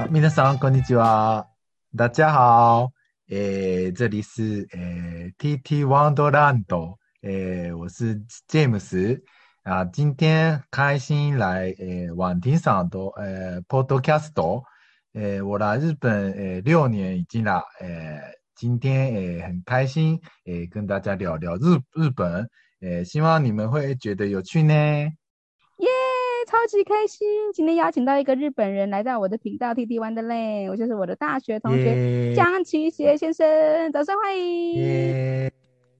好，皆さんこんにちは。大家好，诶、欸，这里是诶、欸、TT Wonderland，诶、欸，我是 James 啊，今天开心来诶网听上的诶 Podcast，诶、欸，我来日本诶、欸、六年已经啦，诶、欸，今天诶、欸、很开心，诶、欸，跟大家聊聊日日本，诶、欸，希望你们会觉得有趣呢。超级开心！今天邀请到一个日本人来到我的频道 TT Wonderland，我就是我的大学同学江启写先生，掌声欢迎！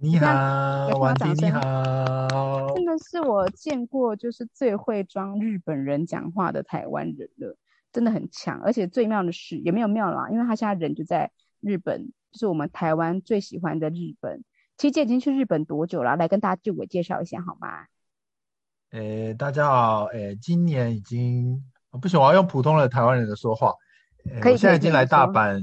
你好，婉婷你好，真的是我见过就是最会装日本人讲话的台湾人了，真的很强。而且最妙的是也没有妙啦，因为他现在人就在日本，就是我们台湾最喜欢的日本。琪姐已经去日本多久了？来跟大家自我介绍一下好吗？诶、欸，大家好，诶、欸，今年已经不行，我要用普通的台湾人的说话。欸、可以，我现在已经来大阪，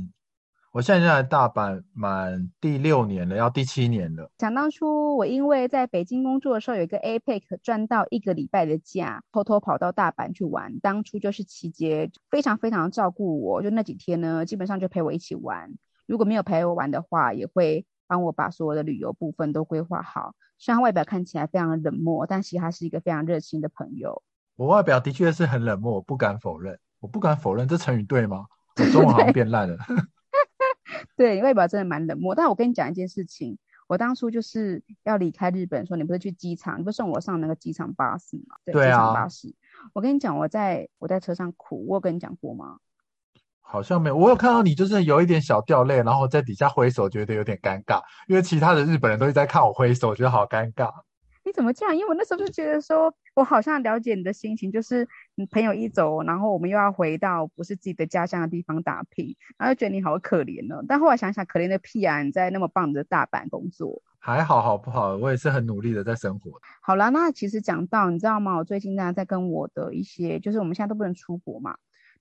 我现在已经来大阪满第六年了，要第七年了。想当初，我因为在北京工作的时候，有一个 APEC 赚到一个礼拜的假，偷偷跑到大阪去玩。当初就是琪杰非常非常照顾我，就那几天呢，基本上就陪我一起玩。如果没有陪我玩的话，也会帮我把所有的旅游部分都规划好。虽然外表看起来非常的冷漠，但其实他是一个非常热心的朋友。我外表的确是很冷漠，我不敢否认，我不敢否认，这成语对吗？我中文好像变烂了。对，你外表真的蛮冷漠。但我跟你讲一件事情，我当初就是要离开日本，说你不是去机场，你不是送我上那个机场巴士吗？对，对啊。机场巴士。我跟你讲，我在我在车上哭，我有跟你讲过吗？好像没有，我有看到你，就是有一点小掉泪，然后在底下挥手，觉得有点尴尬，因为其他的日本人都一直在看我挥手，我觉得好尴尬。你怎么这样？因为我那时候就觉得说，我好像了解你的心情，就是你朋友一走，然后我们又要回到不是自己的家乡的地方打拼，然后就觉得你好可怜哦。但后来想想，可怜的屁啊！你在那么棒的大阪工作，还好好不好？我也是很努力的在生活。好啦，那其实讲到，你知道吗？我最近呢在跟我的一些，就是我们现在都不能出国嘛。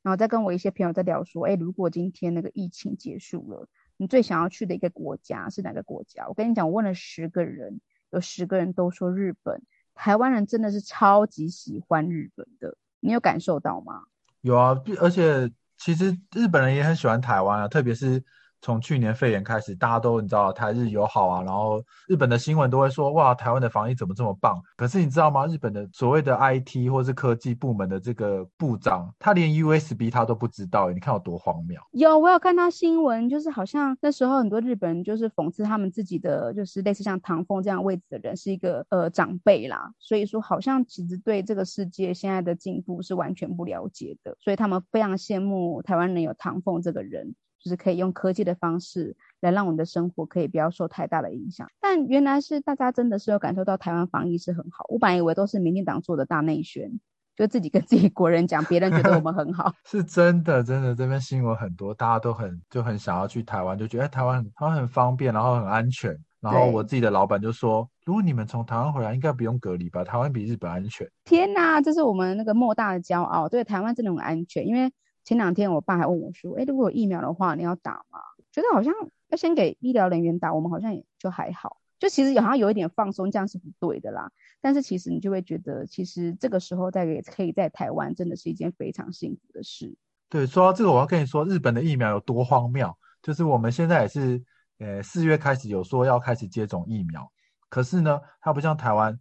然后再跟我一些朋友在聊说，哎，如果今天那个疫情结束了，你最想要去的一个国家是哪个国家？我跟你讲，我问了十个人，有十个人都说日本。台湾人真的是超级喜欢日本的，你有感受到吗？有啊，而且其实日本人也很喜欢台湾啊，特别是。从去年肺炎开始，大家都你知道台日友好啊，然后日本的新闻都会说哇，台湾的防疫怎么这么棒？可是你知道吗？日本的所谓的 IT 或是科技部门的这个部长，他连 USB 他都不知道，你看有多荒谬？有，我有看到新闻，就是好像那时候很多日本人就是讽刺他们自己的，就是类似像唐凤这样位置的人是一个呃长辈啦，所以说好像其实对这个世界现在的进步是完全不了解的，所以他们非常羡慕台湾人有唐凤这个人。就是可以用科技的方式来让我们的生活可以不要受太大的影响，但原来是大家真的是有感受到台湾防疫是很好。我本来以为都是民进党做的大内宣，就自己跟自己国人讲，别人觉得我们很好。是真的，真的这边新闻很多，大家都很就很想要去台湾，就觉得台湾台湾很方便，然后很安全。然后我自己的老板就说，如果你们从台湾回来，应该不用隔离吧？台湾比日本安全。天哪，这是我们那个莫大的骄傲。对，台湾真的很安全，因为。前两天我爸还问我说：“哎，如果有疫苗的话，你要打吗？”觉得好像要先给医疗人员打，我们好像也就还好。就其实好像有一点放松，这样是不对的啦。但是其实你就会觉得，其实这个时候在可以在台湾，真的是一件非常幸福的事。对，说到这个，我要跟你说，日本的疫苗有多荒谬。就是我们现在也是，呃，四月开始有说要开始接种疫苗，可是呢，它不像台湾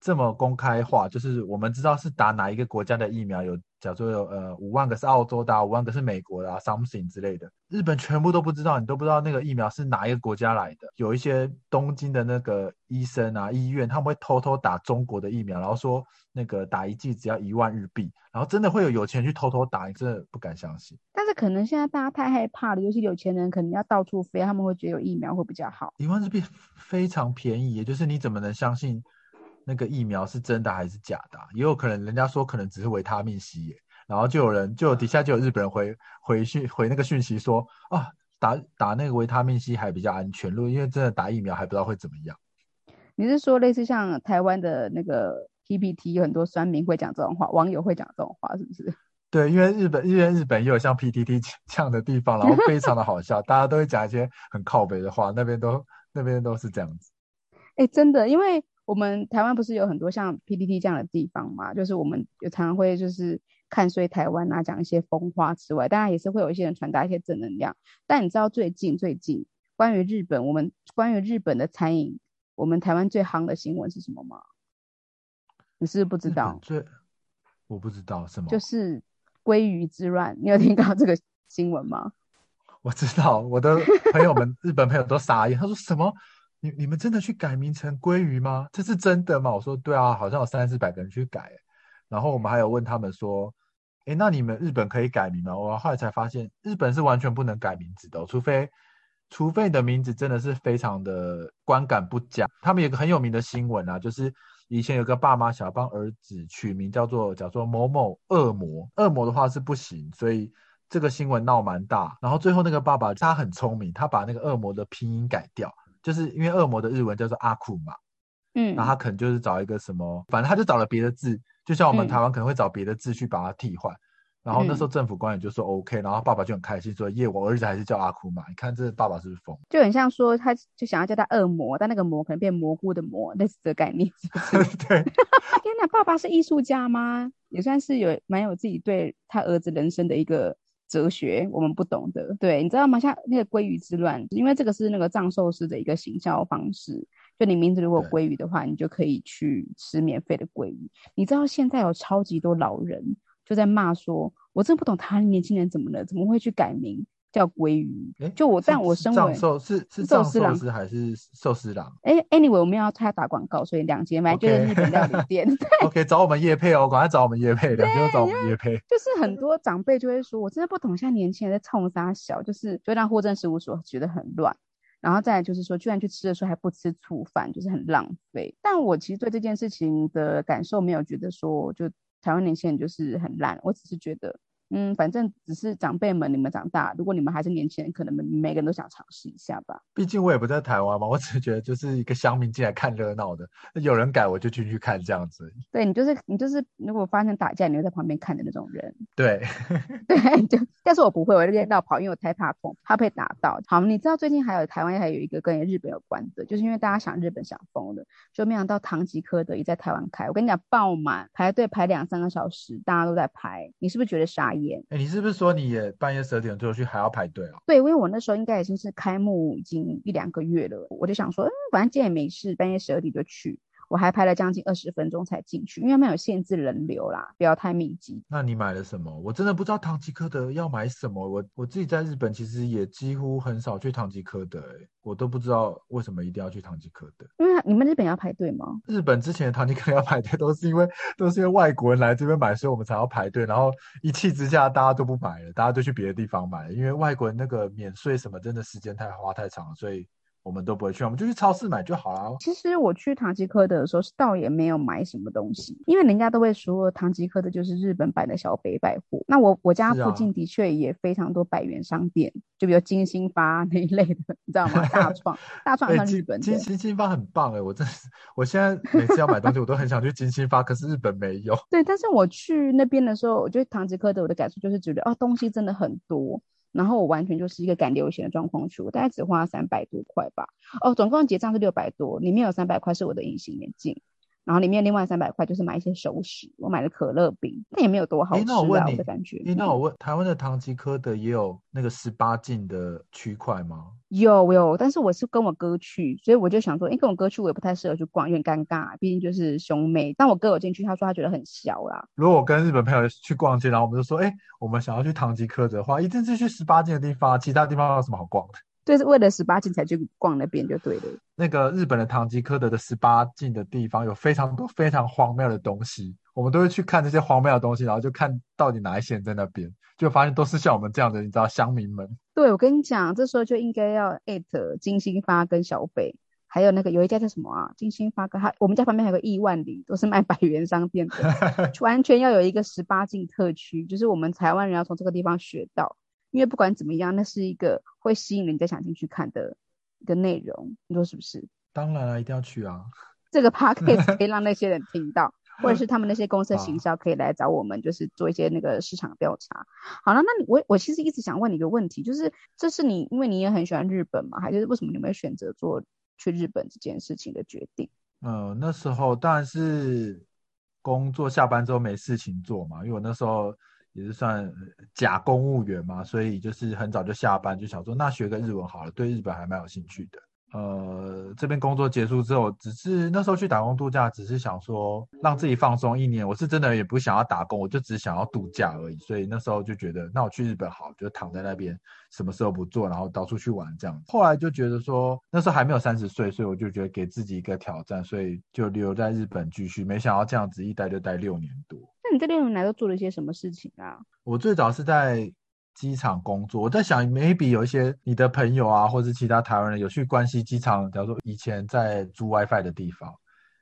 这么公开化，就是我们知道是打哪一个国家的疫苗有。假如有呃五万个是澳洲的，啊，五万个是美国的啊，something 之类的，日本全部都不知道，你都不知道那个疫苗是哪一个国家来的。有一些东京的那个医生啊，医院他们会偷偷打中国的疫苗，然后说那个打一剂只要一万日币，然后真的会有有钱人去偷偷打，你真的不敢相信。但是可能现在大家太害怕了，尤其有钱人可能要到处飞，他们会觉得有疫苗会比较好。一万日币非常便宜，也就是你怎么能相信？那个疫苗是真的还是假的？也有可能人家说可能只是维他命 C 耶，然后就有人就底下就有日本人回回讯回那个讯息说啊，打打那个维他命 C 还比较安全，因为真的打疫苗还不知道会怎么样。你是说类似像台湾的那个 PPT 有很多酸民会讲这种话，网友会讲这种话是不是？对，因为日本因为日本也有像 PTT 这样的地方，然后非常的好笑，大家都会讲一些很靠北的话，那边都那边都是这样子。哎，真的，因为。我们台湾不是有很多像 PPT 这样的地方嘛？就是我们有常常会就是看衰台湾啊，讲一些风花之外，当然也是会有一些人传达一些正能量。但你知道最近最近关于日本，我们关于日本的餐饮，我们台湾最夯的新闻是什么吗？你是不是不知道？最我不知道什么，就是鲑鱼之乱。你有听到这个新闻吗？我知道，我的朋友们日本朋友都傻眼，他说什么？你你们真的去改名成鲑鱼吗？这是真的吗？我说对啊，好像有三四百个人去改。然后我们还有问他们说，诶，那你们日本可以改名吗？我后来才发现，日本是完全不能改名字的，除非除非你的名字真的是非常的观感不佳。他们有个很有名的新闻啊，就是以前有个爸妈想要帮儿子取名叫做叫做某某恶魔，恶魔的话是不行，所以这个新闻闹蛮大。然后最后那个爸爸他很聪明，他把那个恶魔的拼音改掉。就是因为恶魔的日文叫做阿库嘛，嗯，然后他可能就是找一个什么，反正他就找了别的字，就像我们台湾可能会找别的字去把它替换。嗯、然后那时候政府官员就说 OK，然后爸爸就很开心说耶，我儿子还是叫阿库嘛。你看这爸爸是不是疯？就很像说他就想要叫他恶魔，但那个魔可能变蘑菇的魔，类似的概念。对。天哪，爸爸是艺术家吗？也算是有蛮有自己对他儿子人生的一个。哲学我们不懂的，对，你知道吗？像那个鲑鱼之乱，因为这个是那个藏寿司的一个行销方式。就你名字如果鲑鱼的话，你就可以去吃免费的鲑鱼。你知道现在有超级多老人就在骂说，我真不懂台湾年轻人怎么了，怎么会去改名？叫鲑鱼，就我，但我身为寿是是寿司郎还是寿司郎？哎，anyway，我们要他打广告，所以两间买就是日本料理店。OK，找我们叶配哦，赶快找我们叶配，两间都找我们叶配。就是很多长辈就会说，我真的不懂现在年轻人在冲啥小，就是就让户政事务所觉得很乱。然后再来就是说，居然去吃的时候还不吃醋饭，就是很浪费。但我其实对这件事情的感受没有觉得说，就台湾年轻人就是很烂，我只是觉得。嗯，反正只是长辈们，你们长大，如果你们还是年轻人，可能每个人都想尝试一下吧。毕竟我也不在台湾嘛，我只是觉得就是一个乡民进来看热闹的，有人改我就进去看这样子。对，你就是你就是，如果发生打架，你会在旁边看的那种人。对，对，就但是我不会，我就练到跑，因为我太怕痛，怕被打到。好，你知道最近还有台湾还有一个跟日本有关的，就是因为大家想日本想疯了，就没想到唐吉诃德也在台湾开。我跟你讲，爆满排队排两三个小时，大家都在排，你是不是觉得傻？哎、欸，你是不是说你也半夜十二点就去还要排队啊？对，因为我那时候应该已经是开幕已经一两个月了，我就想说，嗯，反正今天也没事，半夜十二点就去。我还排了将近二十分钟才进去，因为没有限制人流啦，不要太密集。那你买了什么？我真的不知道唐吉诃德要买什么。我我自己在日本其实也几乎很少去唐吉诃德，欸，我都不知道为什么一定要去唐吉诃德。因为你们日本要排队吗？日本之前的唐吉诃德要排队，都是因为都是因为外国人来这边买，所以我们才要排队。然后一气之下，大家都不买了，大家都去别的地方买了，因为外国人那个免税什么，真的时间太花太长了，所以。我们都不会去，我们就去超市买就好了。其实我去唐吉诃德的时候，是倒也没有买什么东西，因为人家都会说唐吉诃德就是日本版的小北百货。那我我家附近的确也非常多百元商店，啊、就比如金星发那一类的，你知道吗？大创 大创算日本的。金金兴发很棒哎、欸，我真是，我现在每次要买东西，我都很想去金星发，可是日本没有。对，但是我去那边的时候，我觉得唐吉诃德我的感受就是觉得哦，东西真的很多。然后我完全就是一个赶流行的状况去，我大概只花三百多块吧。哦，总共结账是六百多，里面有三百块是我的隐形眼镜，然后里面另外三百块就是买一些熟食，我买了可乐饼，那也没有多好吃啊，我的感觉。那我问，台湾的唐吉诃德也有那个十八禁的区块吗？有有，但是我是跟我哥去，所以我就想说，哎，跟我哥去我也不太适合去逛，有点尴尬，毕竟就是兄妹。但我哥有进去，他说他觉得很小啦。如果我跟日本朋友去逛街，然后我们就说，哎，我们想要去唐吉诃德的话，一定是去十八禁的地方，其他地方有什么好逛的？对，是为了十八禁才去逛那边就对了。那个日本的唐吉诃德的十八禁的地方有非常多非常荒谬的东西，我们都会去看这些荒谬的东西，然后就看到底哪一些人在那边，就发现都是像我们这样的，你知道乡民们。对，我跟你讲，这时候就应该要艾特金星发跟小北，还有那个有一家叫什么啊？金星发跟他，我们家旁边还有个亿万里，都是卖百元商店的，完全要有一个十八禁特区，就是我们台湾人要从这个地方学到。因为不管怎么样，那是一个会吸引人家想进去看的一个内容，你说是不是？当然了，一定要去啊！这个 podcast 可以让那些人听到，或者是他们那些公司的行销可以来找我们，就是做一些那个市场调查。好了，那你我我其实一直想问你一个问题，就是这是你因为你也很喜欢日本嘛，还是为什么你们选择做去日本这件事情的决定？嗯、呃，那时候当然是工作下班之后没事情做嘛，因为我那时候也是算假公务员嘛，所以就是很早就下班，就想说那学个日文好了，对日本还蛮有兴趣的。呃，这边工作结束之后，只是那时候去打工度假，只是想说让自己放松一年。我是真的也不想要打工，我就只想要度假而已。所以那时候就觉得，那我去日本好，就躺在那边，什么事都不做，然后到处去玩这样。后来就觉得说，那时候还没有三十岁，所以我就觉得给自己一个挑战，所以就留在日本继续。没想到这样子一待就待六年多。那你这六年来都做了一些什么事情啊？我最早是在。机场工作，我在想，maybe 有一些你的朋友啊，或者其他台湾人有去关西机场，假如说以前在租 WiFi 的地方，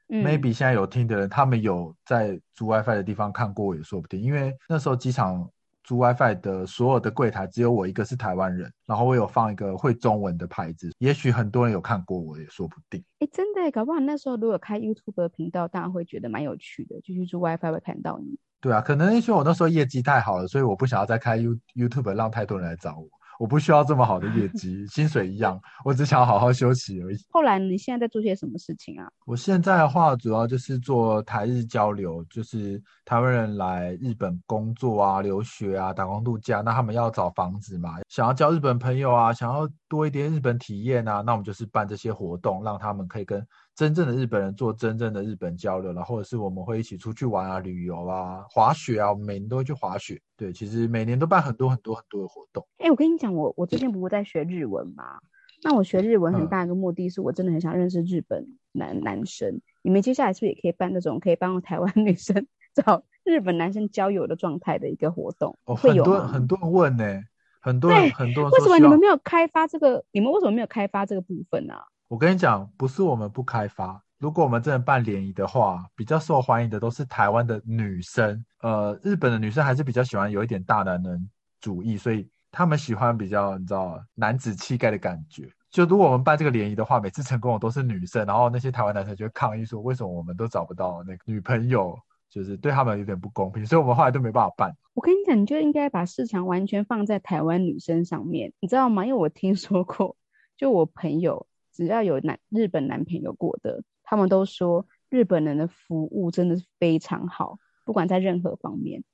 嗯，maybe 现在有听的人，他们有在租 WiFi 的地方看过也说不定，因为那时候机场租 WiFi 的所有的柜台只有我一个是台湾人，然后我有放一个会中文的牌子，也许很多人有看过我也说不定。哎，真的，搞不好那时候如果开 YouTube 的频道，大家会觉得蛮有趣的，就去租 WiFi 会看到你。对啊，可能因为我那时候业绩太好了，所以我不想要再开 You YouTube 让太多人来找我。我不需要这么好的业绩，薪水一样，我只想好好休息而已。后来你现在在做些什么事情啊？我现在的话，主要就是做台日交流，就是台湾人来日本工作啊、留学啊、打工度假，那他们要找房子嘛，想要交日本朋友啊，想要多一点日本体验啊，那我们就是办这些活动，让他们可以跟真正的日本人做真正的日本交流，然后或者是我们会一起出去玩啊、旅游啊、滑雪啊，我们每年都会去滑雪。对，其实每年都办很多很多很多的活动。哎，我跟你讲，我我最近不是在学日文嘛？那我学日文很大一个目的是我真的很想认识日本男男生。你们接下来是不是也可以办那种可以帮台湾女生 找日本男生交友的状态的一个活动？哦，很多很多人问呢，很多人很多人。为什么你们没有开发这个？你们为什么没有开发这个部分呢？我跟你讲，不是我们不开发。如果我们真的办联谊的话，比较受欢迎的都是台湾的女生。呃，日本的女生还是比较喜欢有一点大男人主义，所以他们喜欢比较你知道男子气概的感觉。就如果我们办这个联谊的话，每次成功的都是女生，然后那些台湾男生就会抗议说，为什么我们都找不到那个女朋友，就是对他们有点不公平，所以我们后来都没办法办。我跟你讲，你就应该把市场完全放在台湾女生上面，你知道吗？因为我听说过，就我朋友。只要有男日本男朋友过的，他们都说日本人的服务真的是非常好，不管在任何方面。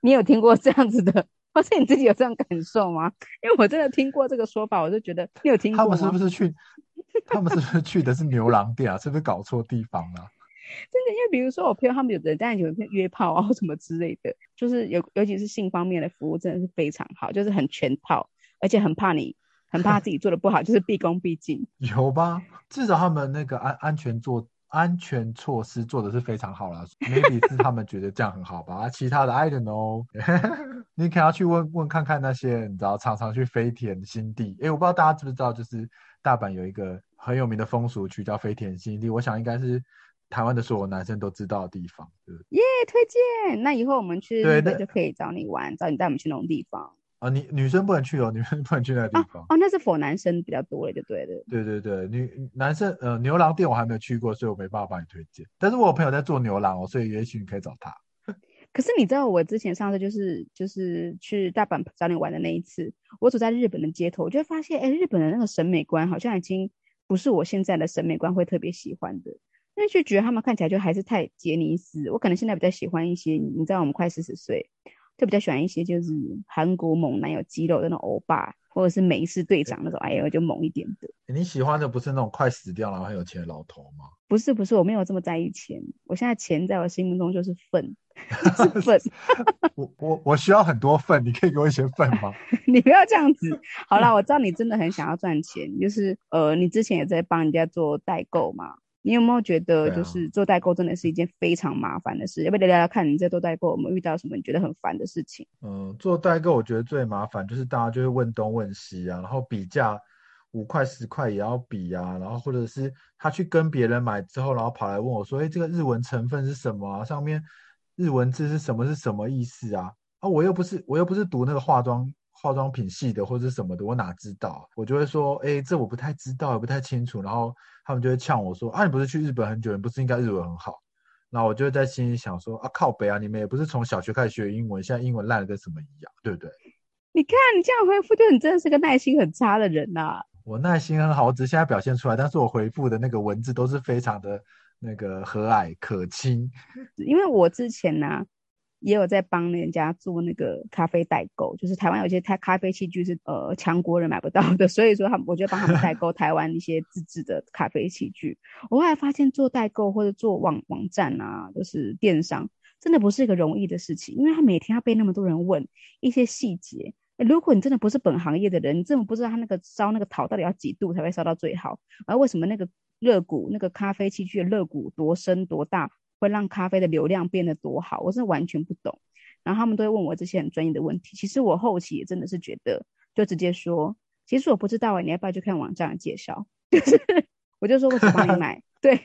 你有听过这样子的，或是你自己有这样感受吗？因为我真的听过这个说法，我就觉得你有听过？他们是不是去？他们是不是去的是牛郎店啊？是不是搞错地方了？真的，因为比如说我朋友他们有的人在有约炮啊，或什么之类的，就是尤尤其是性方面的服务真的是非常好，就是很全套，而且很怕你。很怕自己做的不好，就是毕恭毕敬。有吧？至少他们那个安安全做安全措施做的是非常好啦。Maybe 是他们觉得这样很好吧？其他的 I don't know。你可能要去问问看看那些你知道常常去飞田新地。哎，我不知道大家知不知道，就是大阪有一个很有名的风俗区叫飞田新地。我想应该是台湾的所有男生都知道的地方。耶，yeah, 推荐！那以后我们去日本就可以找你玩，找你带我们去那种地方。啊，你女生不能去哦，女生不能去那个地方。哦，哦，那是 for 男生比较多的，对的。对对对，女男生呃牛郎店我还没有去过，所以我没办法帮你推荐。但是我有朋友在做牛郎哦，所以也许你可以找他。可是你知道我之前上次就是就是去大阪找你玩的那一次，我走在日本的街头，我就发现哎，日本的那个审美观好像已经不是我现在的审美观会特别喜欢的，因为就觉得他们看起来就还是太杰尼斯。我可能现在比较喜欢一些，你知道我们快四十岁。就比较喜欢一些就是韩国猛男有肌肉的那种欧巴，或者是美式队长那种，哎呦就猛一点的。你喜欢的不是那种快死掉然后很有钱的老头吗？不是不是，我没有这么在意钱。我现在钱在我心目中就是粪，就是粪。我我我需要很多粪，你可以给我一些粪吗？你不要这样子。好啦，我知道你真的很想要赚钱，就是呃，你之前也在帮人家做代购嘛。你有没有觉得，就是做代购真的是一件非常麻烦的事？要不要聊聊看，你在做代购有没有遇到什么你觉得很烦的事情？嗯，做代购我觉得最麻烦就是大家就会问东问西啊，然后比价五块十块也要比啊，然后或者是他去跟别人买之后，然后跑来问我说：“哎，这个日文成分是什么啊？上面日文字是什么？是什么意思啊？”啊，我又不是我又不是读那个化妆。化妆品系的或者什么的，我哪知道？我就会说，哎、欸，这我不太知道，也不太清楚。然后他们就会呛我说，啊，你不是去日本很久，你不是应该日文很好？然后我就会在心里想说，啊，靠北啊，你们也不是从小学开始学英文，现在英文烂的跟什么一样，对不对？你看你这样回复，就你真的是个耐心很差的人呐、啊。我耐心很好，我只是现在表现出来，但是我回复的那个文字都是非常的那个和蔼可亲。因为我之前呢、啊。也有在帮人家做那个咖啡代购，就是台湾有些咖咖啡器具是呃强国人买不到的，所以说他们我就帮他们代购台湾一些自制的咖啡器具。我后来发现做代购或者做网网站啊，就是电商，真的不是一个容易的事情，因为他每天要被那么多人问一些细节。如果你真的不是本行业的人，你真的不知道他那个烧那个陶到底要几度才会烧到最好，而为什么那个热鼓那个咖啡器具的热鼓多深多大？会让咖啡的流量变得多好，我是完全不懂。然后他们都会问我这些很专业的问题。其实我后期也真的是觉得，就直接说，其实我不知道啊，你要不要去看网站的介绍？就是我就说我只帮你买，对，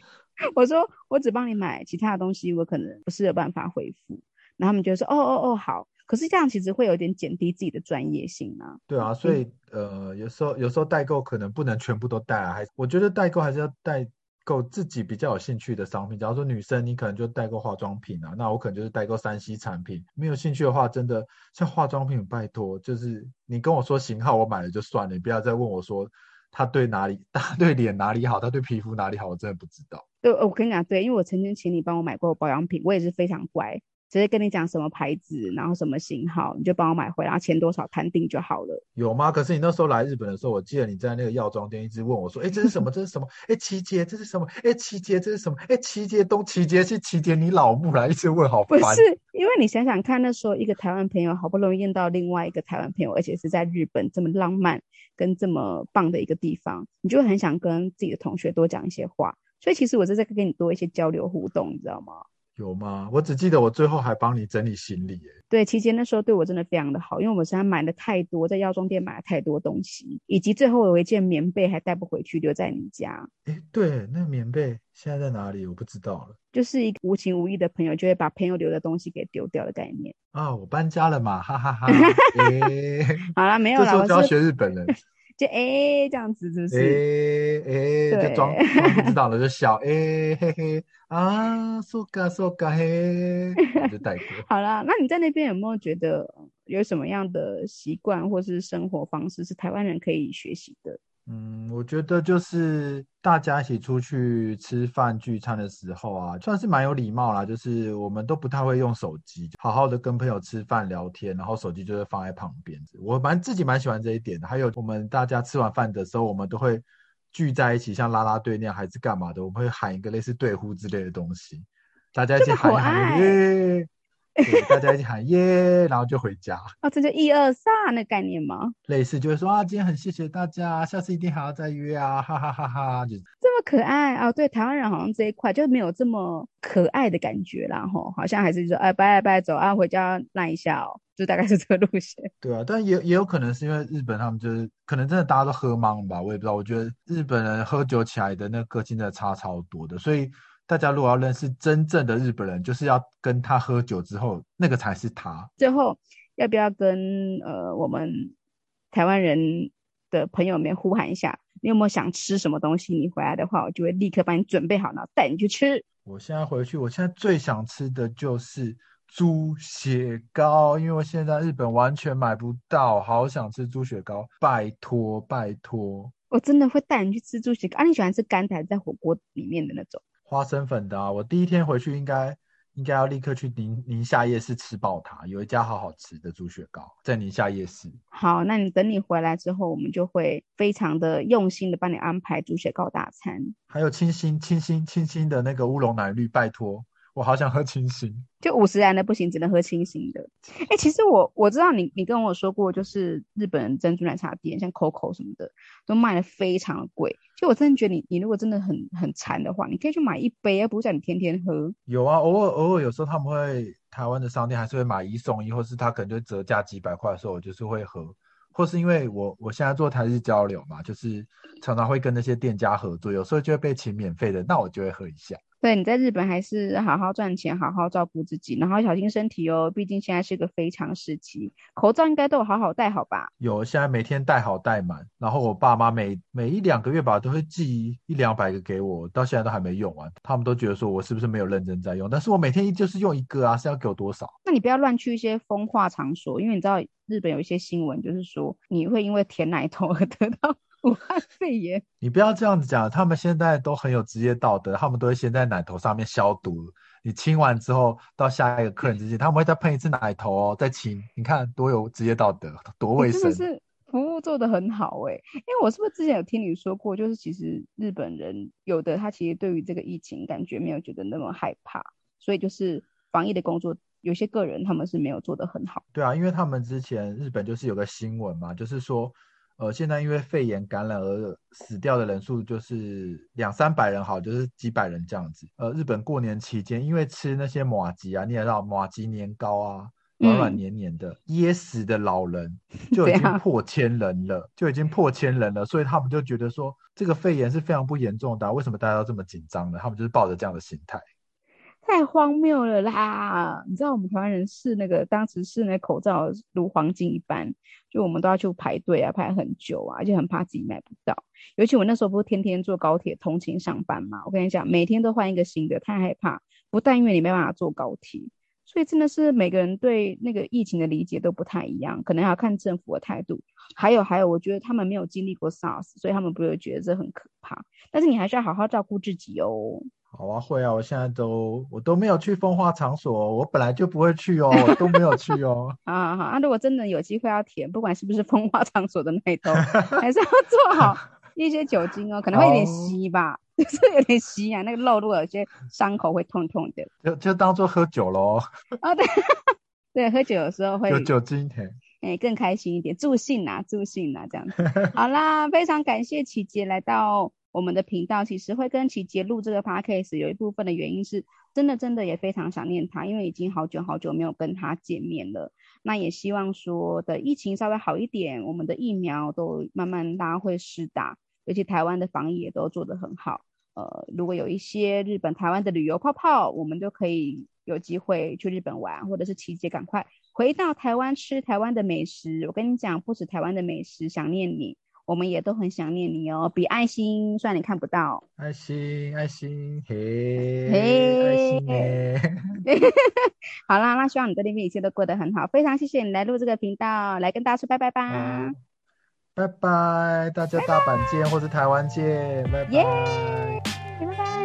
我说我只帮你买，其他的东西我可能不是有办法回复。然后他们就说，哦哦哦，好。可是这样其实会有点减低自己的专业性啊。对啊，所以呃，有时候有时候代购可能不能全部都带啊，还我觉得代购还是要带。购自己比较有兴趣的商品，假如说女生，你可能就代购化妆品啊，那我可能就是代购三 C 产品。没有兴趣的话，真的像化妆品，拜托，就是你跟我说型号，我买了就算了，你不要再问我说它对哪里，它对脸哪里好，它对皮肤哪里好，我真的不知道。对，我跟你讲，对，因为我曾经请你帮我买过保养品，我也是非常乖。直接跟你讲什么牌子，然后什么型号，你就帮我买回来，钱多少摊定就好了。有吗？可是你那时候来日本的时候，我记得你在那个药妆店一直问我说：“哎，这是什么？这是什么？哎，琦杰，这是什么？哎，琦杰，这是什么？哎，琦杰东，琦杰西，琦杰你老母来一直问，好烦。”不是，因为你想想看，那时候一个台湾朋友好不容易验到另外一个台湾朋友，而且是在日本这么浪漫跟这么棒的一个地方，你就很想跟自己的同学多讲一些话。所以其实我是在跟你多一些交流互动，你知道吗？有吗？我只记得我最后还帮你整理行李耶。对，期间那时候对我真的非常的好，因为我们实在买了太多，在药妆店买了太多东西，以及最后有一件棉被还带不回去，留在你家。哎，对，那棉被现在在哪里？我不知道了。就是一个无情无义的朋友，就会把朋友留的东西给丢掉的概念。啊，我搬家了嘛，哈哈哈，好啦，没有了。这时候就要学日本人。就哎、欸，这样子是不是？哎哎、欸，就装装不知道 了，就笑哎、欸、嘿嘿啊，说嘎说嘎嘿，就带过。好了，那你在那边有没有觉得有什么样的习惯或是生活方式是台湾人可以学习的？嗯，我觉得就是大家一起出去吃饭聚餐的时候啊，算是蛮有礼貌啦。就是我们都不太会用手机，好好的跟朋友吃饭聊天，然后手机就会放在旁边。我蛮自己蛮喜欢这一点的。还有我们大家吃完饭的时候，我们都会聚在一起，像拉拉队那样还是干嘛的，我们会喊一个类似队呼之类的东西，大家一起喊一喊耶。对，大家一起喊耶，然后就回家。哦，这就一二三的概念吗？类似，就是说啊，今天很谢谢大家，下次一定还要再约啊，哈哈哈哈！就这么可爱啊、哦！对，台湾人好像这一块就没有这么可爱的感觉啦，吼，好像还是说，哎，拜拜拜，走啊，回家赖一下哦，就大概是这个路线。对啊，但也也有可能是因为日本他们就是可能真的大家都喝茫吧，我也不知道。我觉得日本人喝酒起来的那个个性真的差超多的，所以。大家如果要认识真正的日本人，就是要跟他喝酒之后，那个才是他。最后，要不要跟呃我们台湾人的朋友们呼喊一下？你有没有想吃什么东西？你回来的话，我就会立刻帮你准备好，然后带你去吃。我现在回去，我现在最想吃的就是猪血糕，因为我现在日本完全买不到，好想吃猪血糕，拜托拜托。我真的会带你去吃猪血糕啊！你喜欢吃干的还是在火锅里面的那种？花生粉的啊，我第一天回去应该应该要立刻去宁宁夏夜市吃爆它，有一家好好吃的猪血糕在宁夏夜市。好，那你等你回来之后，我们就会非常的用心的帮你安排猪血糕大餐，还有清新清新清新的那个乌龙奶绿，拜托。我好想喝清新，就五十元的不行，只能喝清新的。哎、欸，其实我我知道你，你跟我说过，就是日本珍珠奶茶店，像 COCO 什么的，都卖的非常的贵。其实我真的觉得你，你如果真的很很馋的话，你可以去买一杯，而不是叫你天天喝。有啊，偶尔偶尔有时候他们会台湾的商店还是会买一送一，或是他可能就折价几百块的时候，我就是会喝。或是因为我我现在做台日交流嘛，就是常常会跟那些店家合作，有时候就会被请免费的，那我就会喝一下。对，你在日本还是好好赚钱，好好照顾自己，然后小心身体哦。毕竟现在是个非常时期，口罩应该都有好好戴好吧？有，现在每天戴好戴满。然后我爸妈每每一两个月吧，都会寄一两百个给我，到现在都还没用完。他们都觉得说我是不是没有认真在用？但是我每天就是用一个啊，是要给我多少？那你不要乱去一些风化场所，因为你知道日本有一些新闻，就是说你会因为舔奶头而得到武汉肺炎。你不要这样子讲，他们现在都很有职业道德，他们都会先在奶头上面消毒。你亲完之后，到下一个客人之前，他们会再喷一次奶头哦，再亲。你看多有职业道德，多卫生。真的是服务做得很好哎、欸。因为我是不是之前有听你说过，就是其实日本人有的他其实对于这个疫情感觉没有觉得那么害怕，所以就是防疫的工作。有些个人他们是没有做得很好。对啊，因为他们之前日本就是有个新闻嘛，就是说，呃，现在因为肺炎感染而死掉的人数就是两三百人，好，就是几百人这样子。呃，日本过年期间因为吃那些马吉啊，你也知道马吉年糕啊，软软黏黏的，嗯、噎死的老人 就已经破千人了，就已经破千人了，所以他们就觉得说这个肺炎是非常不严重的，啊，为什么大家都这么紧张呢？他们就是抱着这样的心态。太荒谬了啦！你知道我们台湾人试那个，当时试那口罩如黄金一般，就我们都要去排队啊，排很久啊，而且很怕自己买不到。尤其我那时候不是天天坐高铁通勤上班嘛，我跟你讲，每天都换一个新的，太害怕。不但因为你没办法坐高铁，所以真的是每个人对那个疫情的理解都不太一样，可能要看政府的态度。还有还有，我觉得他们没有经历过 SARS，所以他们不会觉得这很可怕。但是你还是要好好照顾自己哦。好啊，会啊，我现在都我都没有去风化场所，我本来就不会去哦，我都没有去哦。啊好啊，如果真的有机会要填，不管是不是风化场所的那一种，还是要做好一些酒精哦，可能会有点稀吧，就是有点稀啊，那个肉如果有些伤口会痛痛的，就就当做喝酒喽。啊对，对，喝酒的时候会有酒精，哎，更开心一点，助兴啊，助兴啊，这样子。好啦，非常感谢琦杰来到。我们的频道其实会跟琦杰录这个 podcast，有一部分的原因是真的真的也非常想念他，因为已经好久好久没有跟他见面了。那也希望说的疫情稍微好一点，我们的疫苗都慢慢大家会施打，尤其台湾的防疫也都做得很好。呃，如果有一些日本、台湾的旅游泡泡，我们就可以有机会去日本玩，或者是琪姐赶快回到台湾吃台湾的美食。我跟你讲，不止台湾的美食，想念你。我们也都很想念你哦，比爱心，虽然你看不到，爱心，爱心，嘿，嘿，爱心嘿 好啦，那希望你在那边一切都过得很好，非常谢谢你来录这个频道，来跟大家说拜拜吧，拜拜，大家大阪见，或是台湾见，拜拜，耶，拜拜。